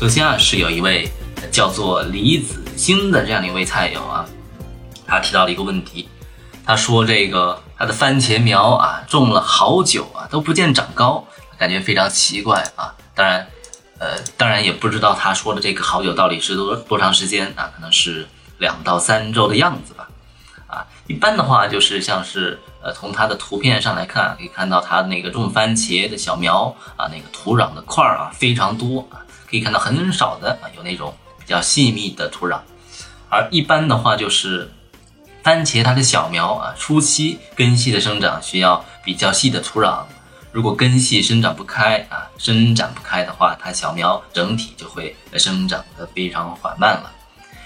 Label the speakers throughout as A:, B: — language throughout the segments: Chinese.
A: 首先啊，是有一位叫做李子兴的这样的一位菜友啊，他提到了一个问题，他说这个他的番茄苗啊种了好久啊都不见长高，感觉非常奇怪啊。当然，呃，当然也不知道他说的这个好久到底是多多长时间啊，可能是两到三周的样子吧。啊，一般的话就是像是呃从它的图片上来看，可以看到它那个种番茄的小苗啊，那个土壤的块儿啊非常多啊，可以看到很少的啊有那种比较细密的土壤，而一般的话就是番茄它的小苗啊初期根系的生长需要比较细的土壤，如果根系生长不开啊伸展不开的话，它小苗整体就会生长的非常缓慢了。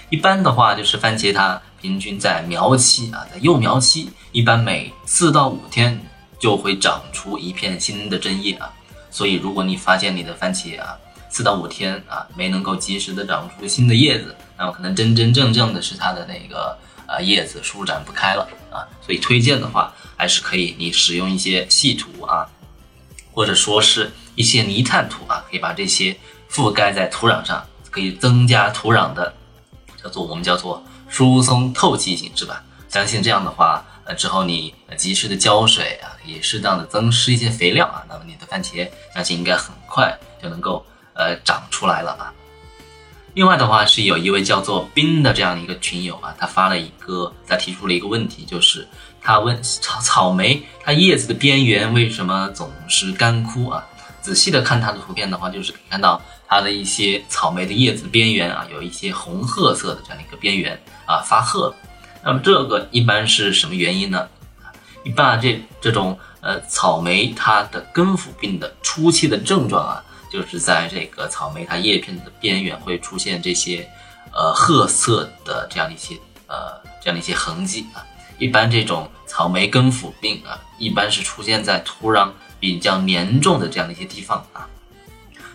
A: 一般的话就是番茄它。平均在苗期啊，在幼苗期，一般每四到五天就会长出一片新的针叶啊。所以，如果你发现你的番茄啊，四到五天啊没能够及时的长出新的叶子，那么可能真真正正的是它的那个呃叶子舒展不开了啊。所以，推荐的话还是可以你使用一些细土啊，或者说是一些泥炭土啊，可以把这些覆盖在土壤上，可以增加土壤的叫做我们叫做。疏松透气性是吧？相信这样的话，呃，之后你及时的浇水啊，可以适当的增施一些肥料啊，那么你的番茄相信应该很快就能够出来了啊。另外的话，是有一位叫做冰的这样的一个群友啊，他发了一个，他提出了一个问题，就是他问草草莓它叶子的边缘为什么总是干枯啊？仔细的看它的图片的话，就是可以看到它的一些草莓的叶子边缘啊，有一些红褐色的这样的一个边缘。啊，发褐，那么这个一般是什么原因呢？一般啊，这这种呃草莓它的根腐病的初期的症状啊，就是在这个草莓它叶片的边缘会出现这些呃褐色的这样一些呃这样的一些痕迹啊。一般这种草莓根腐病啊，一般是出现在土壤比较粘重的这样的一些地方啊。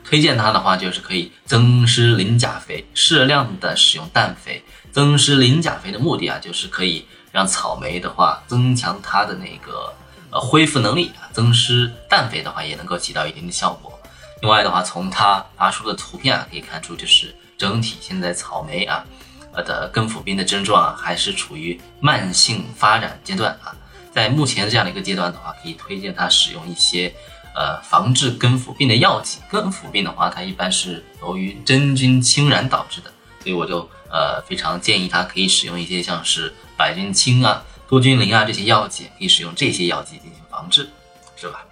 A: 推荐它的话，就是可以增施磷钾肥，适量的使用氮肥。增施磷钾肥的目的啊，就是可以让草莓的话增强它的那个呃恢复能力啊。增施氮肥的话，也能够起到一定的效果。另外的话，从它发出的图片啊，可以看出，就是整体现在草莓啊，呃的根腐病的症状啊，还是处于慢性发展阶段啊。在目前这样的一个阶段的话，可以推荐他使用一些呃防治根腐病的药剂。根腐病的话，它一般是由于真菌侵染导致的，所以我就。呃，非常建议他可以使用一些像是百菌清啊、多菌灵啊这些药剂，可以使用这些药剂进行防治，是吧？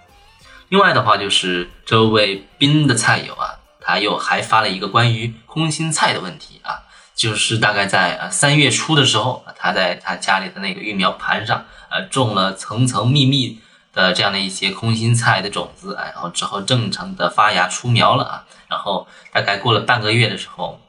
A: 另外的话，就是这位冰的菜友啊，他又还发了一个关于空心菜的问题啊，就是大概在呃三月初的时候，他在他家里的那个育苗盘上，呃，种了层层密密的这样的一些空心菜的种子，哎，然后之后正常的发芽出苗了啊，然后大概过了半个月的时候。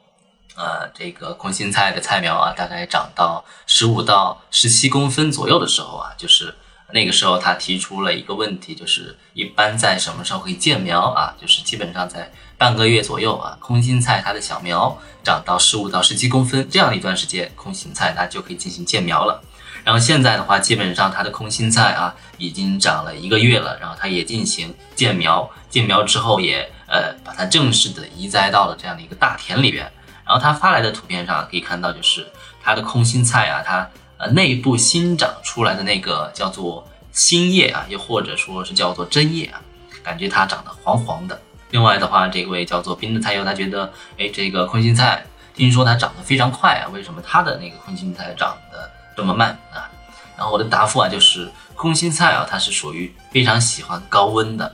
A: 呃，这个空心菜的菜苗啊，大概长到十五到十七公分左右的时候啊，就是那个时候他提出了一个问题，就是一般在什么时候可以见苗啊？就是基本上在半个月左右啊，空心菜它的小苗长到十五到十七公分这样的一段时间，空心菜它就可以进行见苗了。然后现在的话，基本上它的空心菜啊已经长了一个月了，然后它也进行见苗，见苗之后也呃把它正式的移栽到了这样的一个大田里边。然后他发来的图片上可以看到，就是它的空心菜啊，它呃内部新长出来的那个叫做新叶啊，又或者说是叫做针叶啊，感觉它长得黄黄的。另外的话，这位叫做冰的菜友，他觉得，哎，这个空心菜听说它长得非常快啊，为什么它的那个空心菜长得这么慢啊？然后我的答复啊，就是空心菜啊，它是属于非常喜欢高温的，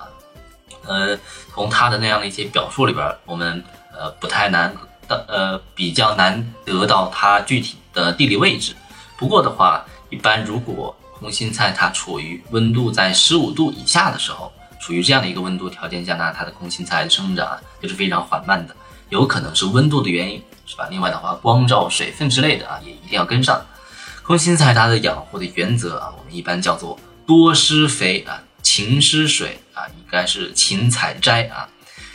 A: 呃，从它的那样的一些表述里边，我们呃不太难。的呃比较难得到它具体的地理位置，不过的话，一般如果空心菜它处于温度在十五度以下的时候，处于这样的一个温度条件下呢，它的空心菜生长就是非常缓慢的，有可能是温度的原因，是吧？另外的话，光照、水分之类的啊，也一定要跟上。空心菜它的养护的原则啊，我们一般叫做多施肥啊，勤施水啊，应该是勤采摘啊。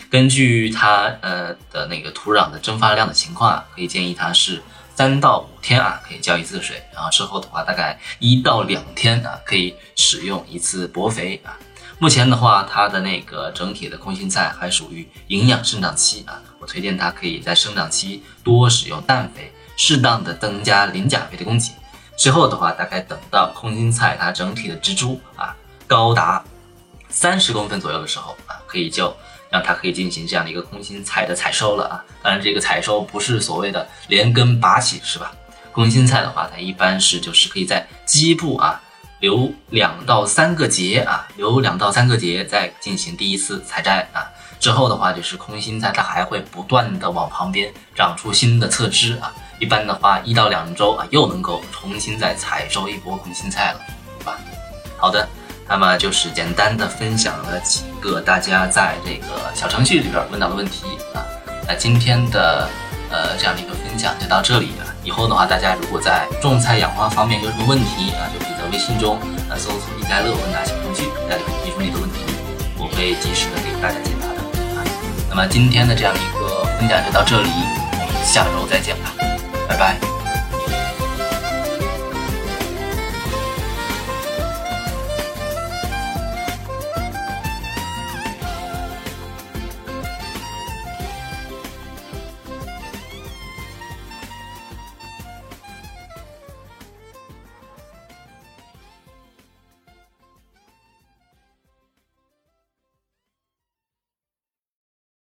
A: 根据它呃的那个土壤的蒸发量的情况啊，可以建议它是三到五天啊可以浇一次水，然后之后的话大概一到两天啊可以使用一次薄肥啊。目前的话，它的那个整体的空心菜还属于营养生长期啊，我推荐它可以在生长期多使用氮肥，适当的增加磷钾肥的供给。之后的话，大概等到空心菜它整体的植株啊高达三十公分左右的时候啊，可以就让它可以进行这样的一个空心菜的采收了啊。当然，这个采收不是所谓的连根拔起，是吧？空心菜的话，它一般是就是可以在基部啊留两到三个节啊，留两到三个节再进行第一次采摘啊。之后的话，就是空心菜它还会不断的往旁边长出新的侧枝啊。一般的话，一到两周啊，又能够重新再采收一波空心菜了，对吧？好的，那么就是简单的分享了几个大家在这个小程序里边问到的问题啊。那今天的呃这样的一个分享就到这里了。以后的话，大家如果在种菜养花方面有什么问题啊，就可以在微信中啊搜索“一家乐问答小程序”，大家可以提出你的问题，我会及时的给大家解答的啊。那么今天的这样的一个分享就到这里，我们下周再见吧。拜拜。